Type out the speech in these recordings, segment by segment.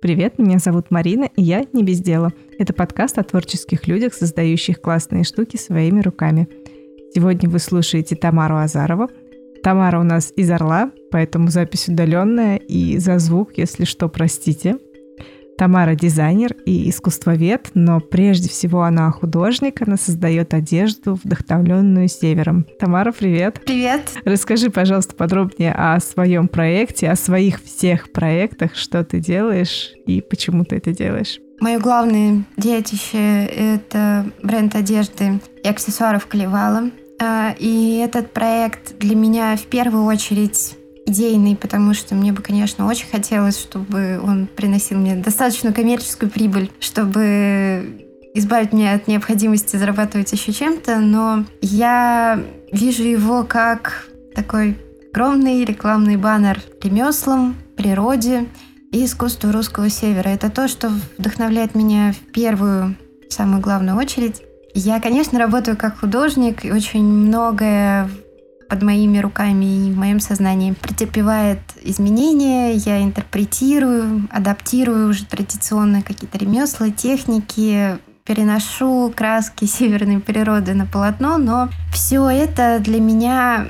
Привет, меня зовут Марина, и я не без дела. Это подкаст о творческих людях, создающих классные штуки своими руками. Сегодня вы слушаете Тамару Азарову. Тамара у нас из Орла, поэтому запись удаленная, и за звук, если что, простите – Тамара дизайнер и искусствовед, но прежде всего она художник, она создает одежду, вдохновленную севером. Тамара, привет. Привет. Расскажи, пожалуйста, подробнее о своем проекте, о своих всех проектах, что ты делаешь и почему ты это делаешь. Мое главное детище — это бренд одежды и аксессуаров Калевала. А, и этот проект для меня в первую очередь идейный, потому что мне бы, конечно, очень хотелось, чтобы он приносил мне достаточную коммерческую прибыль, чтобы избавить меня от необходимости зарабатывать еще чем-то, но я вижу его как такой огромный рекламный баннер ремеслам, природе и искусству русского севера. Это то, что вдохновляет меня в первую, самую главную очередь. Я, конечно, работаю как художник, и очень многое под моими руками и в моем сознании претерпевает изменения, я интерпретирую, адаптирую уже традиционные какие-то ремесла, техники, переношу краски северной природы на полотно, но все это для меня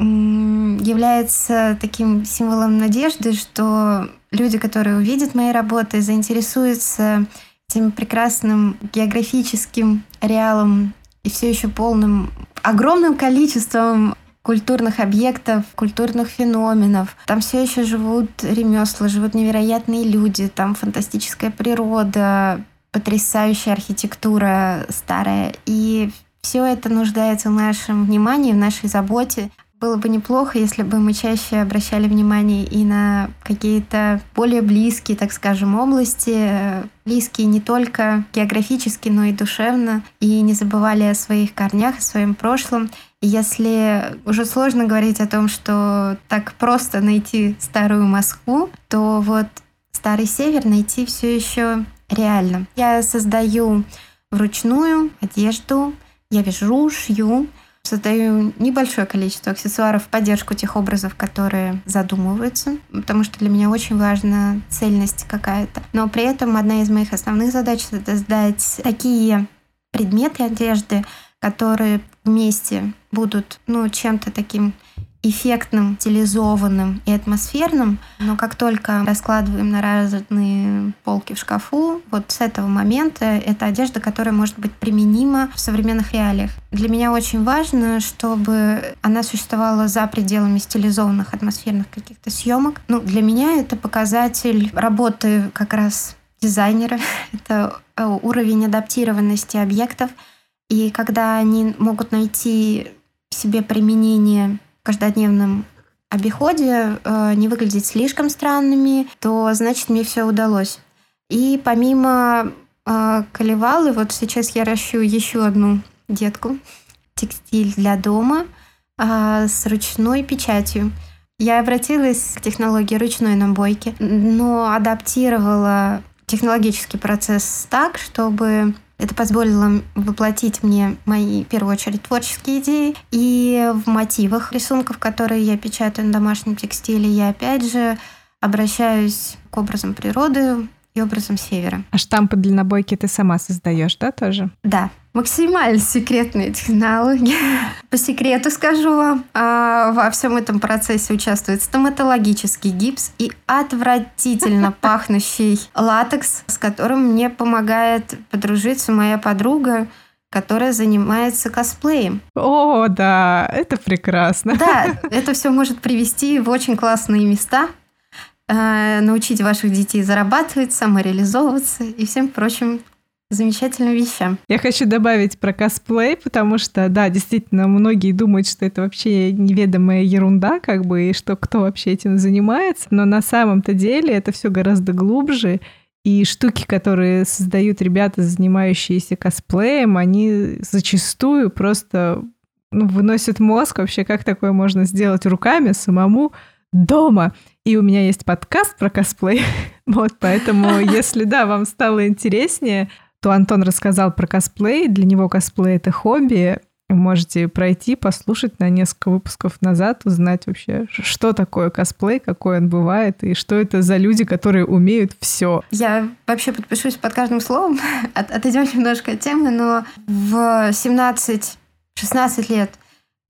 является таким символом надежды, что люди, которые увидят мои работы, заинтересуются этим прекрасным географическим ареалом и все еще полным огромным количеством культурных объектов, культурных феноменов. Там все еще живут ремесла, живут невероятные люди, там фантастическая природа, потрясающая архитектура старая. И все это нуждается в нашем внимании, в нашей заботе. Было бы неплохо, если бы мы чаще обращали внимание и на какие-то более близкие, так скажем, области, близкие не только географически, но и душевно, и не забывали о своих корнях, о своем прошлом. И если уже сложно говорить о том, что так просто найти старую Москву, то вот старый север найти все еще реально. Я создаю вручную одежду, я вяжу, шью, создаю небольшое количество аксессуаров в поддержку тех образов, которые задумываются, потому что для меня очень важна цельность какая-то. Но при этом одна из моих основных задач — это создать такие предметы одежды, которые вместе будут ну, чем-то таким эффектным, стилизованным и атмосферным, но как только раскладываем на разные полки в шкафу, вот с этого момента это одежда, которая может быть применима в современных реалиях. Для меня очень важно, чтобы она существовала за пределами стилизованных атмосферных каких-то съемок. Ну, для меня это показатель работы как раз дизайнера, это э, уровень адаптированности объектов, и когда они могут найти себе применение каждодневном обиходе, э, не выглядеть слишком странными, то значит мне все удалось. И помимо э, колевалы, вот сейчас я ращу еще одну детку, текстиль для дома э, с ручной печатью. Я обратилась к технологии ручной набойки, но адаптировала технологический процесс так, чтобы это позволило воплотить мне мои, в первую очередь, творческие идеи. И в мотивах рисунков, которые я печатаю на домашнем текстиле, я опять же обращаюсь к образам природы и образом севера. А штампы для набойки ты сама создаешь, да, тоже? Да, максимально секретные технологии. По секрету скажу вам, а, во всем этом процессе участвует стоматологический гипс и отвратительно пахнущий латекс, с которым мне помогает подружиться моя подруга, которая занимается косплеем. О, да, это прекрасно. Да, это все может привести в очень классные места, научить ваших детей зарабатывать, самореализовываться и всем прочим замечательным вещам. Я хочу добавить про косплей, потому что, да, действительно, многие думают, что это вообще неведомая ерунда, как бы, и что кто вообще этим занимается, но на самом-то деле это все гораздо глубже, и штуки, которые создают ребята, занимающиеся косплеем, они зачастую просто ну, выносят мозг вообще, как такое можно сделать руками самому дома. И у меня есть подкаст про косплей. вот, поэтому, если, да, вам стало интереснее, то Антон рассказал про косплей. Для него косплей — это хобби. можете пройти, послушать на несколько выпусков назад, узнать вообще, что такое косплей, какой он бывает, и что это за люди, которые умеют все. Я вообще подпишусь под каждым словом. От, отойдем немножко от темы, но в 17-16 лет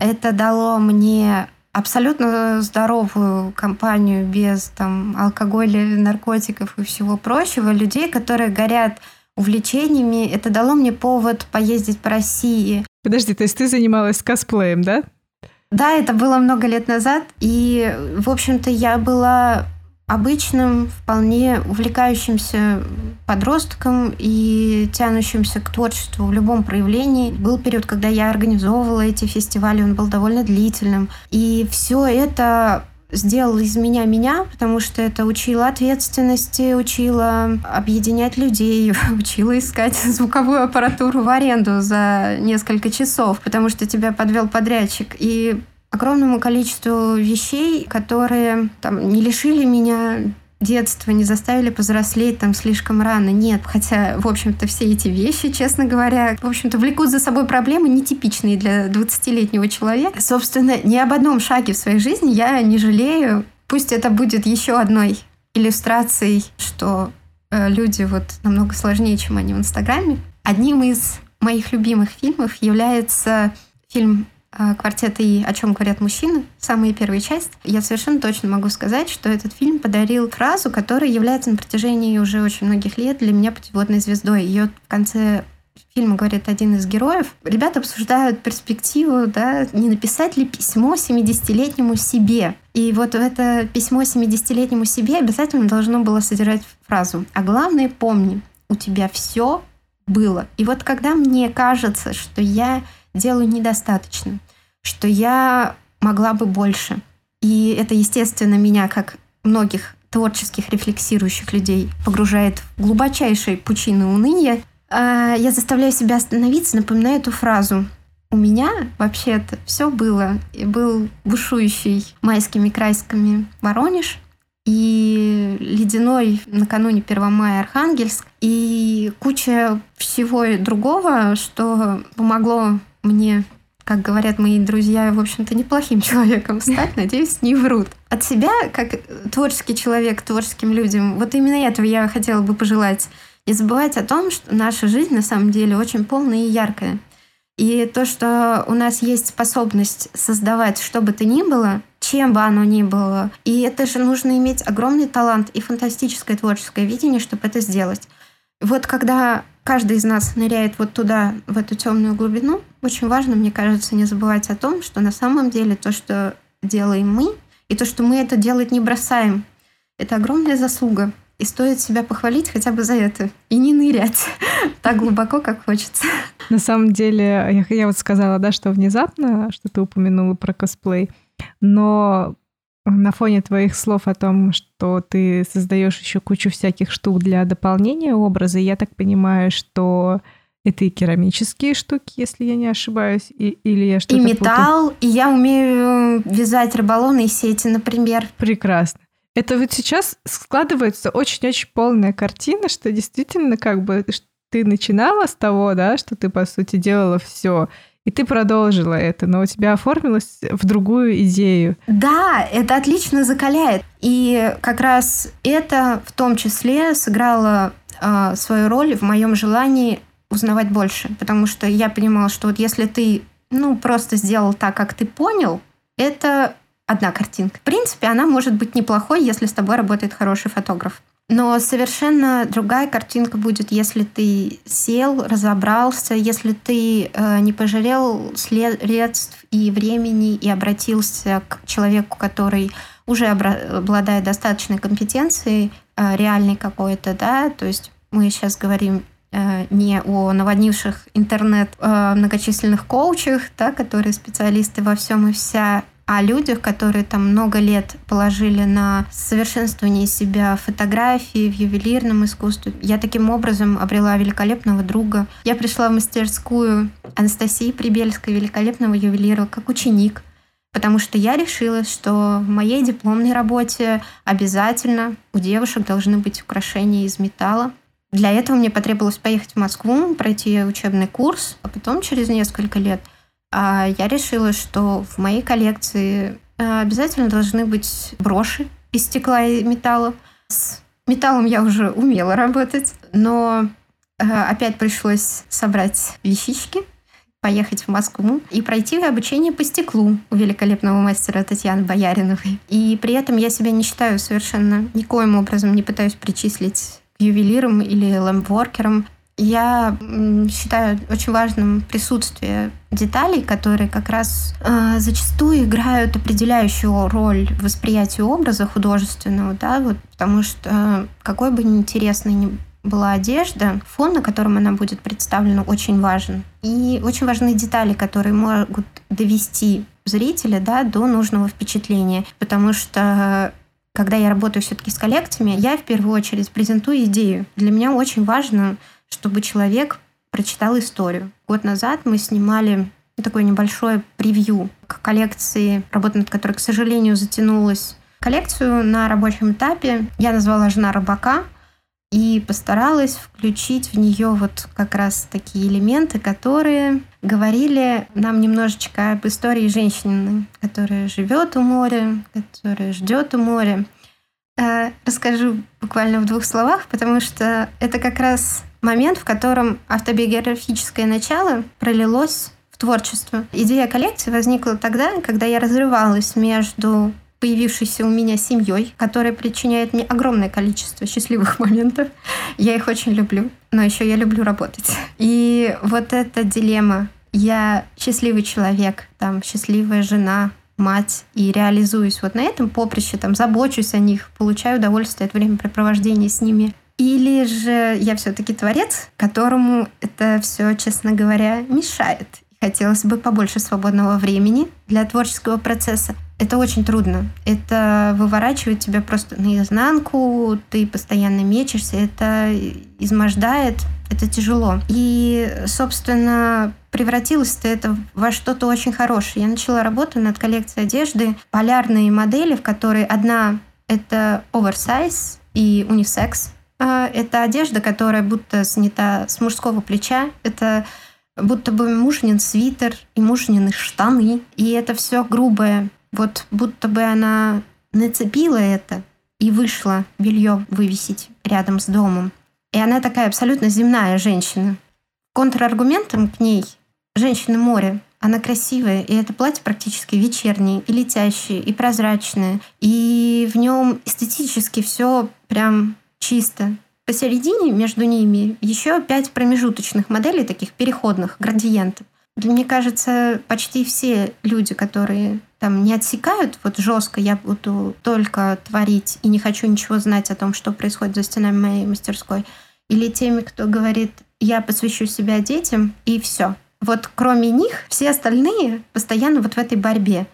это дало мне абсолютно здоровую компанию без там алкоголя, наркотиков и всего прочего, людей, которые горят увлечениями. Это дало мне повод поездить по России. Подожди, то есть ты занималась косплеем, да? Да, это было много лет назад, и, в общем-то, я была обычным, вполне увлекающимся подростком и тянущимся к творчеству в любом проявлении. Был период, когда я организовывала эти фестивали, он был довольно длительным. И все это сделал из меня меня, потому что это учило ответственности, учило объединять людей, учило искать звуковую аппаратуру в аренду за несколько часов, потому что тебя подвел подрядчик. И огромному количеству вещей, которые там, не лишили меня детства, не заставили повзрослеть там слишком рано. Нет, хотя, в общем-то, все эти вещи, честно говоря, в общем-то, влекут за собой проблемы нетипичные для 20-летнего человека. Собственно, ни об одном шаге в своей жизни я не жалею. Пусть это будет еще одной иллюстрацией, что э, люди вот намного сложнее, чем они в Инстаграме. Одним из моих любимых фильмов является фильм квартет и «О чем говорят мужчины», самая первая часть, я совершенно точно могу сказать, что этот фильм подарил фразу, которая является на протяжении уже очень многих лет для меня путеводной звездой. Ее в конце фильма говорит один из героев. Ребята обсуждают перспективу, да, не написать ли письмо 70-летнему себе. И вот это письмо 70-летнему себе обязательно должно было содержать фразу «А главное помни, у тебя все было». И вот когда мне кажется, что я делаю недостаточно, что я могла бы больше. И это, естественно, меня, как многих творческих, рефлексирующих людей, погружает в глубочайшие пучины уныния. А, я заставляю себя остановиться, напоминаю эту фразу. У меня вообще-то все было. И был бушующий майскими красками Воронеж, и ледяной накануне 1 мая Архангельск, и куча всего другого, что помогло мне как говорят мои друзья, в общем-то, неплохим человеком стать, надеюсь, не врут. От себя, как творческий человек творческим людям, вот именно этого я хотела бы пожелать. Не забывать о том, что наша жизнь на самом деле очень полная и яркая. И то, что у нас есть способность создавать что бы то ни было, чем бы оно ни было, и это же нужно иметь огромный талант и фантастическое творческое видение, чтобы это сделать. Вот когда каждый из нас ныряет вот туда, в эту темную глубину, очень важно, мне кажется, не забывать о том, что на самом деле то, что делаем мы, и то, что мы это делать не бросаем, это огромная заслуга. И стоит себя похвалить хотя бы за это. И не нырять так глубоко, как хочется. На самом деле, я, я вот сказала, да, что внезапно, что ты упомянула про косплей, но на фоне твоих слов о том, что ты создаешь еще кучу всяких штук для дополнения образа, я так понимаю, что это и керамические штуки, если я не ошибаюсь, и, или я что-то И металл, путаю. и я умею вязать рыболовные сети, например. Прекрасно. Это вот сейчас складывается очень-очень полная картина, что действительно как бы ты начинала с того, да, что ты, по сути, делала все, и ты продолжила это, но у тебя оформилось в другую идею. Да, это отлично закаляет. И как раз это в том числе сыграло э, свою роль в моем желании узнавать больше. Потому что я понимала, что вот если ты ну, просто сделал так, как ты понял, это одна картинка. В принципе, она может быть неплохой, если с тобой работает хороший фотограф. Но совершенно другая картинка будет, если ты сел, разобрался, если ты э, не пожалел средств и времени и обратился к человеку, который уже обладает достаточной компетенцией, э, реальной какой-то, да, то есть мы сейчас говорим э, не о наводнивших интернет э, многочисленных коучах, да, которые специалисты во всем и вся, о людях, которые там много лет положили на совершенствование себя фотографии, в ювелирном искусстве. Я таким образом обрела великолепного друга. Я пришла в мастерскую Анастасии Прибельской, великолепного ювелира, как ученик, потому что я решила, что в моей дипломной работе обязательно у девушек должны быть украшения из металла. Для этого мне потребовалось поехать в Москву, пройти учебный курс, а потом через несколько лет – я решила, что в моей коллекции э, обязательно должны быть броши из стекла и металла. С металлом я уже умела работать, но э, опять пришлось собрать вещички, поехать в Москву и пройти обучение по стеклу у великолепного мастера Татьяны Бояриновой. И при этом я себя не считаю совершенно никоим образом, не пытаюсь причислить к ювелирам или лэмпворкерам. Я считаю очень важным присутствие деталей, которые как раз э, зачастую играют определяющую роль в восприятии образа художественного, да, вот, потому что какой бы неинтересной ни была одежда, фон, на котором она будет представлена, очень важен. И очень важны детали, которые могут довести зрителя да, до нужного впечатления, потому что когда я работаю все-таки с коллекциями, я в первую очередь презентую идею. Для меня очень важно чтобы человек прочитал историю. Год назад мы снимали такое небольшое превью к коллекции, работа над которой, к сожалению, затянулась. Коллекцию на рабочем этапе я назвала «Жена рыбака», и постаралась включить в нее вот как раз такие элементы, которые говорили нам немножечко об истории женщины, которая живет у моря, которая ждет у моря. Э, расскажу буквально в двух словах, потому что это как раз момент, в котором автобиографическое начало пролилось в творчество. Идея коллекции возникла тогда, когда я разрывалась между появившейся у меня семьей, которая причиняет мне огромное количество счастливых моментов. Я их очень люблю, но еще я люблю работать. И вот эта дилемма я счастливый человек, там, счастливая жена, мать, и реализуюсь вот на этом поприще, там, забочусь о них, получаю удовольствие от времяпрепровождения с ними. Или же я все-таки творец, которому это все, честно говоря, мешает. Хотелось бы побольше свободного времени для творческого процесса. Это очень трудно. Это выворачивает тебя просто наизнанку, ты постоянно мечешься, это измождает, это тяжело. И, собственно, превратилось-то это во что-то очень хорошее. Я начала работу над коллекцией одежды, полярные модели, в которой одна — это оверсайз и унисекс, это одежда, которая будто снята с мужского плеча. Это будто бы мужнин свитер и мужнины штаны. И это все грубое. Вот будто бы она нацепила это и вышла белье вывесить рядом с домом. И она такая абсолютно земная женщина. Контраргументом к ней женщина море. Она красивая, и это платье практически вечернее, и летящее, и прозрачное. И в нем эстетически все прям чисто. Посередине между ними еще пять промежуточных моделей, таких переходных градиентов. Мне кажется, почти все люди, которые там не отсекают вот жестко, я буду только творить и не хочу ничего знать о том, что происходит за стенами моей мастерской, или теми, кто говорит, я посвящу себя детям и все. Вот кроме них, все остальные постоянно вот в этой борьбе.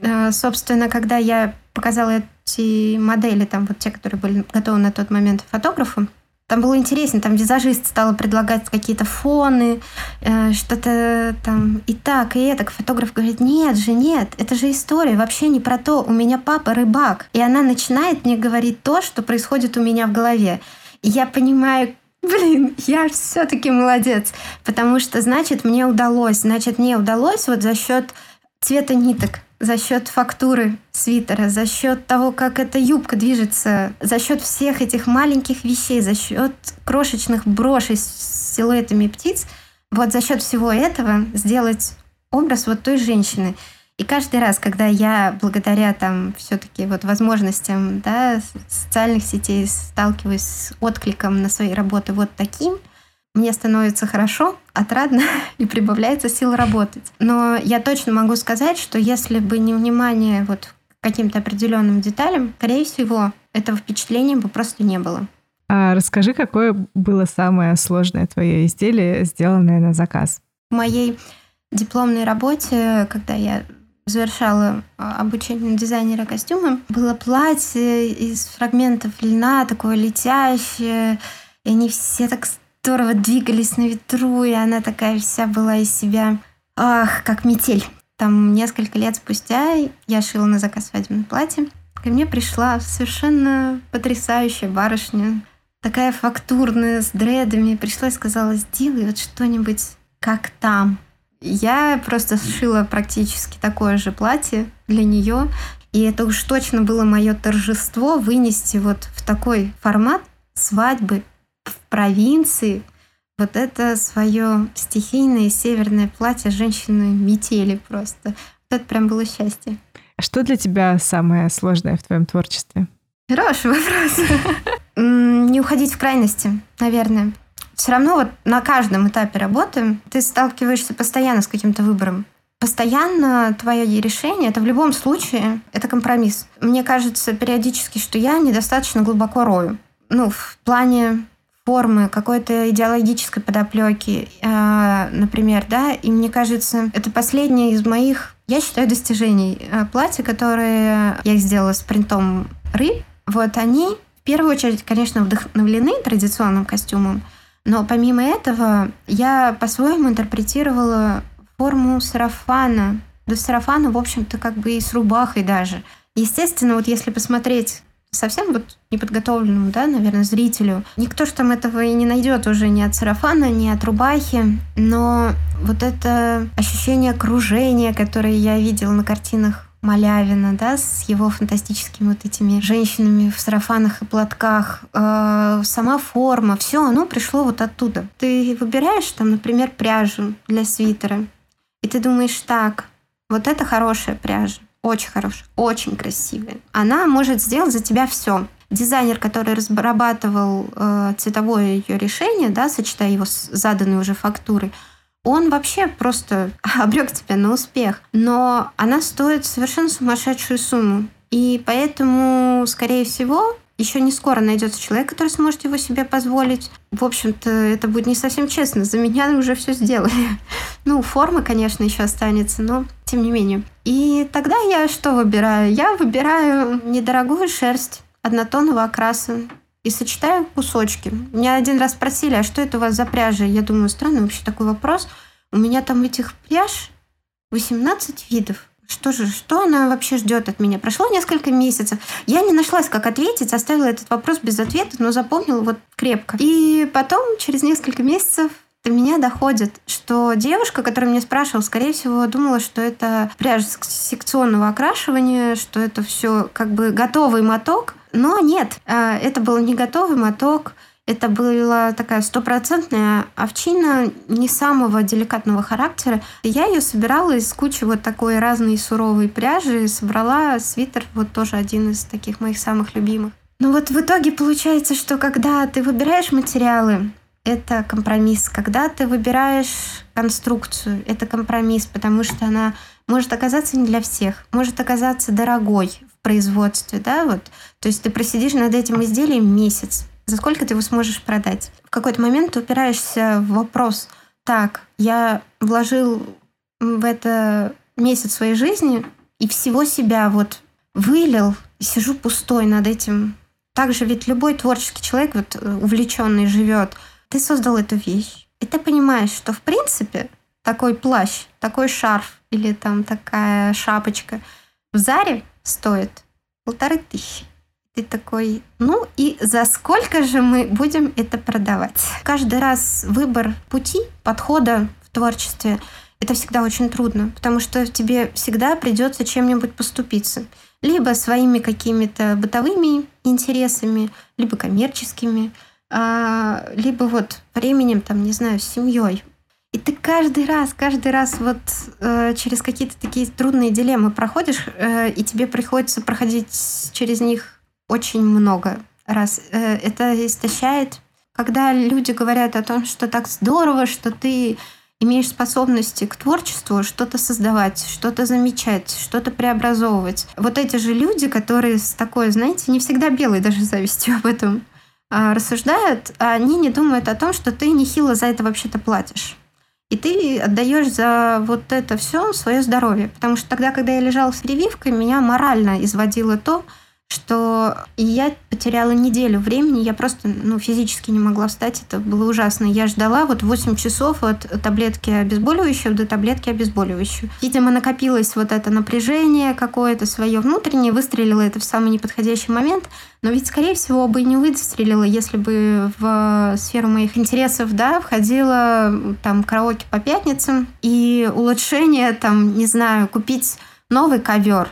Э, собственно, когда я показала эти модели, там вот те, которые были готовы на тот момент фотографу, там было интересно, там визажист стал предлагать какие-то фоны, э, что-то там и так, и это. Фотограф говорит, нет же, нет, это же история, вообще не про то. У меня папа рыбак. И она начинает мне говорить то, что происходит у меня в голове. И я понимаю, блин, я все-таки молодец, потому что, значит, мне удалось, значит, мне удалось вот за счет цвета ниток, за счет фактуры свитера, за счет того, как эта юбка движется, за счет всех этих маленьких вещей, за счет крошечных брошей с силуэтами птиц, вот за счет всего этого сделать образ вот той женщины. И каждый раз, когда я благодаря там все-таки вот возможностям да, социальных сетей сталкиваюсь с откликом на свои работы вот таким, мне становится хорошо, отрадно и прибавляется сил работать. Но я точно могу сказать, что если бы не внимание вот к каким-то определенным деталям, скорее всего, этого впечатления бы просто не было. А расскажи, какое было самое сложное твое изделие, сделанное на заказ? В моей дипломной работе, когда я завершала а, обучение дизайнера костюма, было платье из фрагментов льна, такое летящее, и они все так здорово двигались на ветру, и она такая вся была из себя, ах, как метель. Там несколько лет спустя я шила на заказ свадебное платье. Ко мне пришла совершенно потрясающая барышня, такая фактурная, с дредами. Пришла и сказала, сделай вот что-нибудь как там. Я просто сшила практически такое же платье для нее. И это уж точно было мое торжество вынести вот в такой формат свадьбы в провинции вот это свое стихийное северное платье женщины метели просто. Вот это прям было счастье. А что для тебя самое сложное в твоем творчестве? Хороший вопрос. Не уходить в крайности, наверное. Все равно вот на каждом этапе работы ты сталкиваешься постоянно с каким-то выбором. Постоянно твое решение, это в любом случае, это компромисс. Мне кажется периодически, что я недостаточно глубоко рою. Ну, в плане формы, какой-то идеологической подоплеки, э, например, да, и мне кажется, это последнее из моих, я считаю, достижений. Э, платья, которые я сделала с принтом рыб, вот они в первую очередь, конечно, вдохновлены традиционным костюмом, но помимо этого я по-своему интерпретировала форму сарафана. Да сарафана, в общем-то, как бы и с рубахой даже. Естественно, вот если посмотреть совсем вот неподготовленному, да, наверное, зрителю. Никто же там этого и не найдет уже ни от сарафана, ни от рубахи, но вот это ощущение окружения, которое я видела на картинах Малявина, да, с его фантастическими вот этими женщинами в сарафанах и платках, э, сама форма, все оно пришло вот оттуда. Ты выбираешь там, например, пряжу для свитера, и ты думаешь, так, вот это хорошая пряжа, очень хорошая, очень красивая. Она может сделать за тебя все. Дизайнер, который разрабатывал э, цветовое ее решение, да, сочетая его с заданной уже фактурой, он вообще просто обрек тебя на успех. Но она стоит совершенно сумасшедшую сумму. И поэтому, скорее всего, еще не скоро найдется человек, который сможет его себе позволить. В общем-то, это будет не совсем честно. За меня уже все сделали. Ну, форма, конечно, еще останется, но тем не менее. И тогда я что выбираю? Я выбираю недорогую шерсть однотонного окраса и сочетаю кусочки. Меня один раз спросили, а что это у вас за пряжа? Я думаю, странный вообще такой вопрос. У меня там этих пряж 18 видов. Что же, что она вообще ждет от меня? Прошло несколько месяцев. Я не нашлась, как ответить, оставила этот вопрос без ответа, но запомнила вот крепко. И потом, через несколько месяцев, до меня доходит, что девушка, которая меня спрашивала, скорее всего, думала, что это пряжа секционного окрашивания, что это все как бы готовый моток. Но нет, а, это был не готовый моток. Это была такая стопроцентная овчина не самого деликатного характера. Я ее собирала из кучи вот такой разной суровой пряжи собрала свитер, вот тоже один из таких моих самых любимых. Но вот в итоге получается, что когда ты выбираешь материалы, это компромисс. Когда ты выбираешь конструкцию, это компромисс, потому что она может оказаться не для всех, может оказаться дорогой в производстве, да, вот. То есть ты просидишь над этим изделием месяц, за сколько ты его сможешь продать. В какой-то момент ты упираешься в вопрос, так, я вложил в это месяц своей жизни и всего себя вот вылил, и сижу пустой над этим. Также ведь любой творческий человек, вот увлеченный, живет. Ты создал эту вещь, и ты понимаешь, что в принципе такой плащ, такой шарф или там такая шапочка в Заре стоит полторы тысячи ты такой, ну и за сколько же мы будем это продавать? Каждый раз выбор пути, подхода в творчестве, это всегда очень трудно, потому что тебе всегда придется чем-нибудь поступиться. Либо своими какими-то бытовыми интересами, либо коммерческими, а, либо вот временем, там, не знаю, с семьей. И ты каждый раз, каждый раз вот э, через какие-то такие трудные дилеммы проходишь, э, и тебе приходится проходить через них очень много раз. Э, это истощает. Когда люди говорят о том, что так здорово, что ты имеешь способности к творчеству, что-то создавать, что-то замечать, что-то преобразовывать. Вот эти же люди, которые с такой, знаете, не всегда белой даже завистью об этом рассуждают, они не думают о том, что ты нехило за это вообще-то платишь. И ты отдаешь за вот это все свое здоровье. Потому что тогда, когда я лежала с прививкой, меня морально изводило то, что я потеряла неделю времени, я просто ну, физически не могла встать, это было ужасно. Я ждала вот 8 часов от таблетки обезболивающего до таблетки обезболивающего. Видимо, накопилось вот это напряжение какое-то свое внутреннее, выстрелило это в самый неподходящий момент, но ведь, скорее всего, бы не выстрелила, если бы в сферу моих интересов, да, входило там караоке по пятницам и улучшение, там, не знаю, купить новый ковер,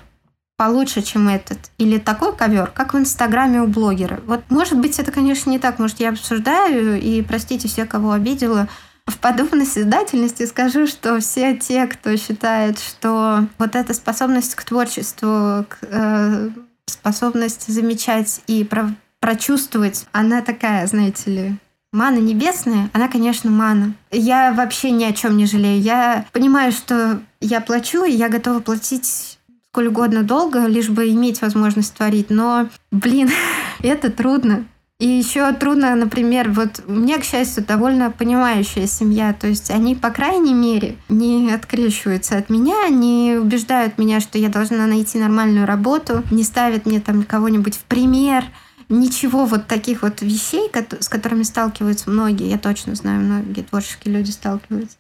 получше, чем этот. Или такой ковер, как в Инстаграме у блогера. Вот, может быть, это, конечно, не так. Может, я обсуждаю, и простите все, кого обидела. В подобной созидательности скажу, что все те, кто считает, что вот эта способность к творчеству, к, э, способность замечать и про прочувствовать, она такая, знаете ли, Мана небесная, она, конечно, мана. Я вообще ни о чем не жалею. Я понимаю, что я плачу, и я готова платить сколь угодно долго, лишь бы иметь возможность творить. Но, блин, это трудно. И еще трудно, например, вот у меня, к счастью, довольно понимающая семья. То есть они, по крайней мере, не открещиваются от меня, не убеждают меня, что я должна найти нормальную работу, не ставят мне там кого-нибудь в пример. Ничего вот таких вот вещей, с которыми сталкиваются многие, я точно знаю, многие творческие люди сталкиваются.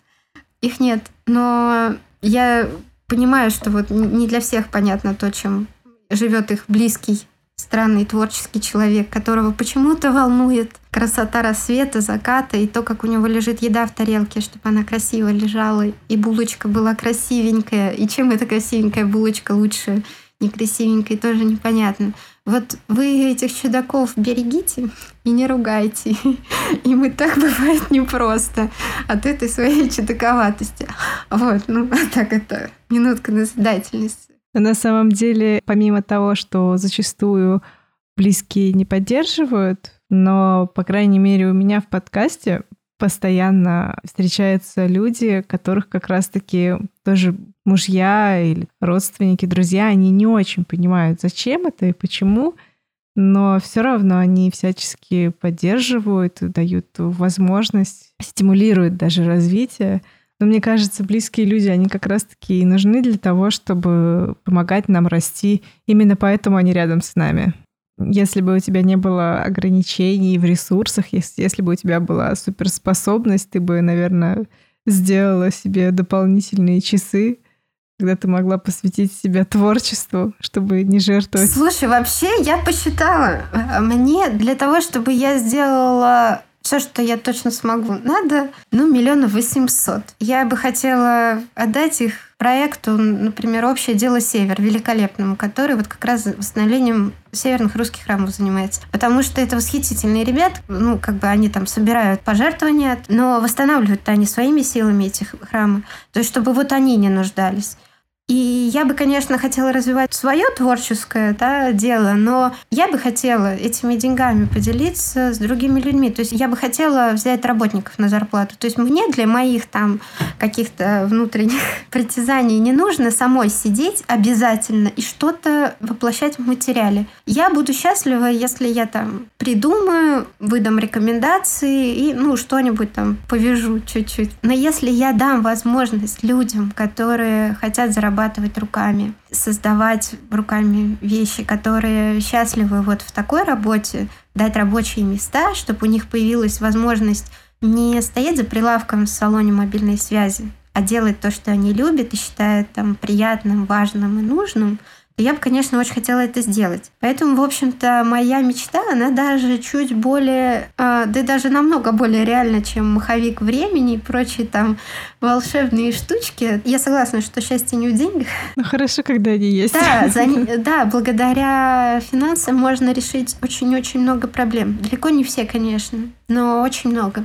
Их нет. Но я понимаю, что вот не для всех понятно то, чем живет их близкий, странный творческий человек, которого почему-то волнует красота рассвета, заката и то, как у него лежит еда в тарелке, чтобы она красиво лежала, и булочка была красивенькая. И чем эта красивенькая булочка лучше некрасивенькой, тоже непонятно. Вот вы этих чудаков берегите и не ругайте. И так бывает непросто от этой своей чудаковатости. Вот, ну, а так это минутка назидательности. На самом деле, помимо того, что зачастую близкие не поддерживают, но, по крайней мере, у меня в подкасте постоянно встречаются люди, которых как раз-таки тоже мужья или родственники, друзья, они не очень понимают, зачем это и почему, но все равно они всячески поддерживают, дают возможность, стимулируют даже развитие. Но мне кажется, близкие люди, они как раз-таки и нужны для того, чтобы помогать нам расти. Именно поэтому они рядом с нами. Если бы у тебя не было ограничений в ресурсах, если, если бы у тебя была суперспособность, ты бы, наверное, сделала себе дополнительные часы, когда ты могла посвятить себя творчеству, чтобы не жертвовать? Слушай, вообще я посчитала, э, мне для того, чтобы я сделала все, что я точно смогу, надо, ну, миллионов восемьсот. Я бы хотела отдать их проекту, например, «Общее дело Север» великолепному, который вот как раз восстановлением северных русских храмов занимается. Потому что это восхитительные ребят, ну, как бы они там собирают пожертвования, но восстанавливают они своими силами эти храмы. То есть, чтобы вот они не нуждались. И я бы, конечно, хотела развивать свое творческое да, дело, но я бы хотела этими деньгами поделиться с другими людьми. То есть я бы хотела взять работников на зарплату. То есть мне для моих там каких-то внутренних притязаний не нужно самой сидеть обязательно и что-то воплощать в материале. Я буду счастлива, если я там придумаю, выдам рекомендации и ну что-нибудь там повяжу чуть-чуть. Но если я дам возможность людям, которые хотят заработать зарабатывать руками, создавать руками вещи, которые счастливы вот в такой работе, дать рабочие места, чтобы у них появилась возможность не стоять за прилавком в салоне мобильной связи, а делать то, что они любят и считают там приятным, важным и нужным – я бы, конечно, очень хотела это сделать. Поэтому, в общем-то, моя мечта, она даже чуть более, э, да даже намного более реальна, чем маховик времени и прочие там волшебные штучки. Я согласна, что счастье не в деньгах. Ну, хорошо, когда они есть. Да, за, да, благодаря финансам можно решить очень-очень много проблем. Далеко не все, конечно, но очень много.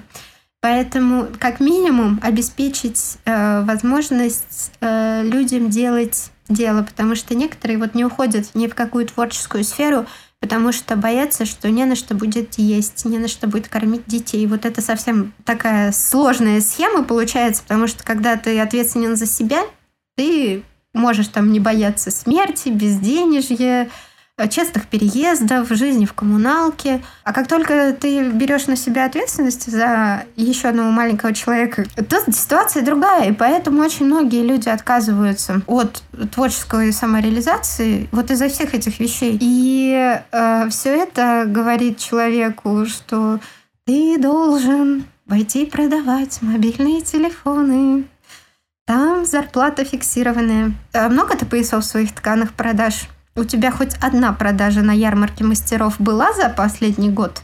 Поэтому, как минимум, обеспечить э, возможность э, людям делать дело, потому что некоторые вот не уходят ни в какую творческую сферу, потому что боятся, что не на что будет есть, не на что будет кормить детей. Вот это совсем такая сложная схема получается, потому что когда ты ответственен за себя, ты можешь там не бояться смерти, безденежья, частых переездов, жизни в коммуналке. А как только ты берешь на себя ответственность за еще одного маленького человека, то ситуация другая. И поэтому очень многие люди отказываются от творческой самореализации вот из-за всех этих вещей. И э, все это говорит человеку, что ты должен пойти продавать мобильные телефоны. Там зарплата фиксированная. А много ты поясов своих тканых продаж? У тебя хоть одна продажа на ярмарке мастеров была за последний год?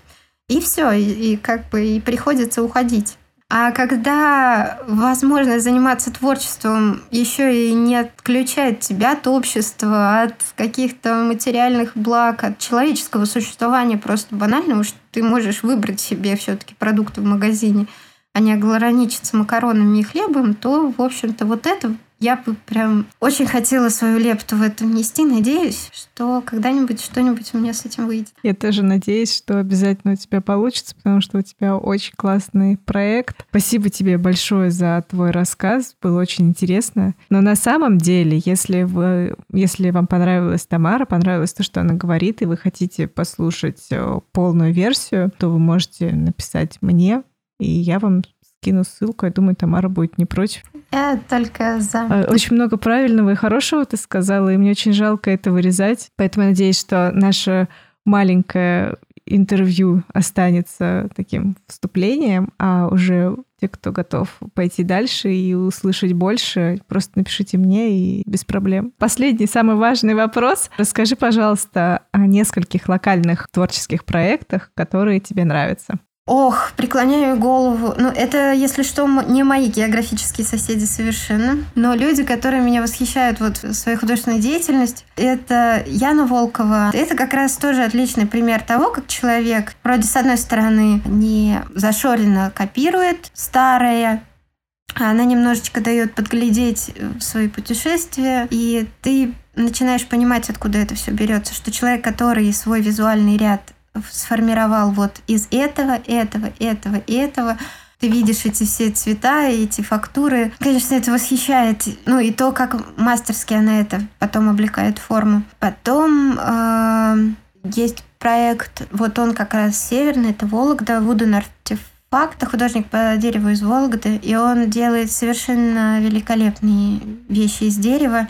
И все, и, и как бы и приходится уходить. А когда возможность заниматься творчеством еще и не отключает тебя от общества, от каких-то материальных благ, от человеческого существования просто банального, что ты можешь выбрать себе все-таки продукты в магазине, а не ограничиться макаронами и хлебом, то, в общем-то, вот это я бы прям очень хотела свою лепту в этом нести. Надеюсь, что когда-нибудь что-нибудь у меня с этим выйдет. Я тоже надеюсь, что обязательно у тебя получится, потому что у тебя очень классный проект. Спасибо тебе большое за твой рассказ. Было очень интересно. Но на самом деле, если, вы, если вам понравилась Тамара, понравилось то, что она говорит, и вы хотите послушать э, полную версию, то вы можете написать мне, и я вам скину ссылку. Я думаю, Тамара будет не против. Я только за. А, очень много правильного и хорошего ты сказала, и мне очень жалко это вырезать. Поэтому я надеюсь, что наше маленькое интервью останется таким вступлением, а уже те, кто готов пойти дальше и услышать больше, просто напишите мне и без проблем. Последний, самый важный вопрос. Расскажи, пожалуйста, о нескольких локальных творческих проектах, которые тебе нравятся. Ох, преклоняю голову. Ну, это, если что, не мои географические соседи совершенно. Но люди, которые меня восхищают вот своей художественной деятельностью, это Яна Волкова. Это как раз тоже отличный пример того, как человек вроде с одной стороны не зашоренно копирует старое, она немножечко дает подглядеть свои путешествия, и ты начинаешь понимать, откуда это все берется, что человек, который свой визуальный ряд сформировал вот из этого, этого, этого, этого. Ты видишь эти все цвета, эти фактуры. Конечно, это восхищает. Ну и то, как мастерски она это потом облекает форму. Потом э, есть проект, вот он как раз северный, это Вологда, Вуден артефакта, художник по дереву из Вологды, и он делает совершенно великолепные вещи из дерева.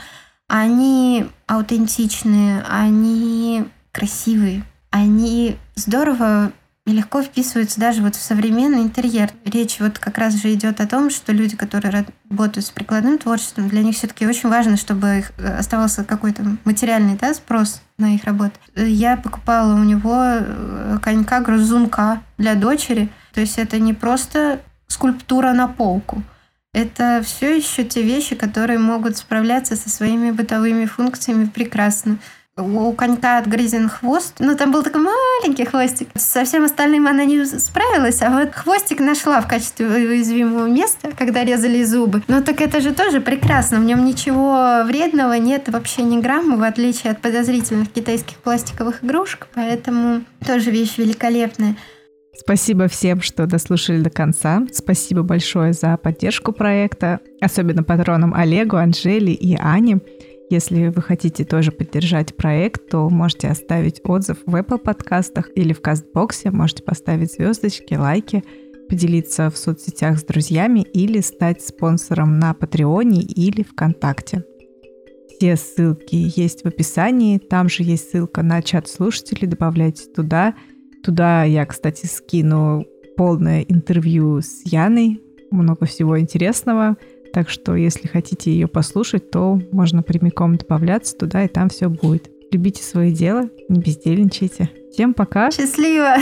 Они аутентичные, они красивые они здорово и легко вписываются даже вот в современный интерьер. Речь вот как раз же идет о том, что люди, которые работают с прикладным творчеством, для них все-таки очень важно, чтобы их э, оставался какой-то материальный да, спрос на их работу. Я покупала у него э, конька грузунка для дочери. То есть это не просто скульптура на полку. Это все еще те вещи, которые могут справляться со своими бытовыми функциями прекрасно у конька отгрызен хвост. Ну, там был такой маленький хвостик. Со всем остальным она не справилась, а вот хвостик нашла в качестве уязвимого места, когда резали зубы. Ну, так это же тоже прекрасно. В нем ничего вредного нет вообще ни грамма, в отличие от подозрительных китайских пластиковых игрушек. Поэтому тоже вещь великолепная. Спасибо всем, что дослушали до конца. Спасибо большое за поддержку проекта, особенно патронам Олегу, Анжели и Ане. Если вы хотите тоже поддержать проект, то можете оставить отзыв в Apple подкастах или в Кастбоксе, можете поставить звездочки, лайки, поделиться в соцсетях с друзьями или стать спонсором на Патреоне или ВКонтакте. Все ссылки есть в описании, там же есть ссылка на чат слушателей, добавляйте туда. Туда я, кстати, скину полное интервью с Яной, много всего интересного. Так что, если хотите ее послушать, то можно прямиком добавляться туда, и там все будет. Любите свое дело, не бездельничайте. Всем пока. Счастливо!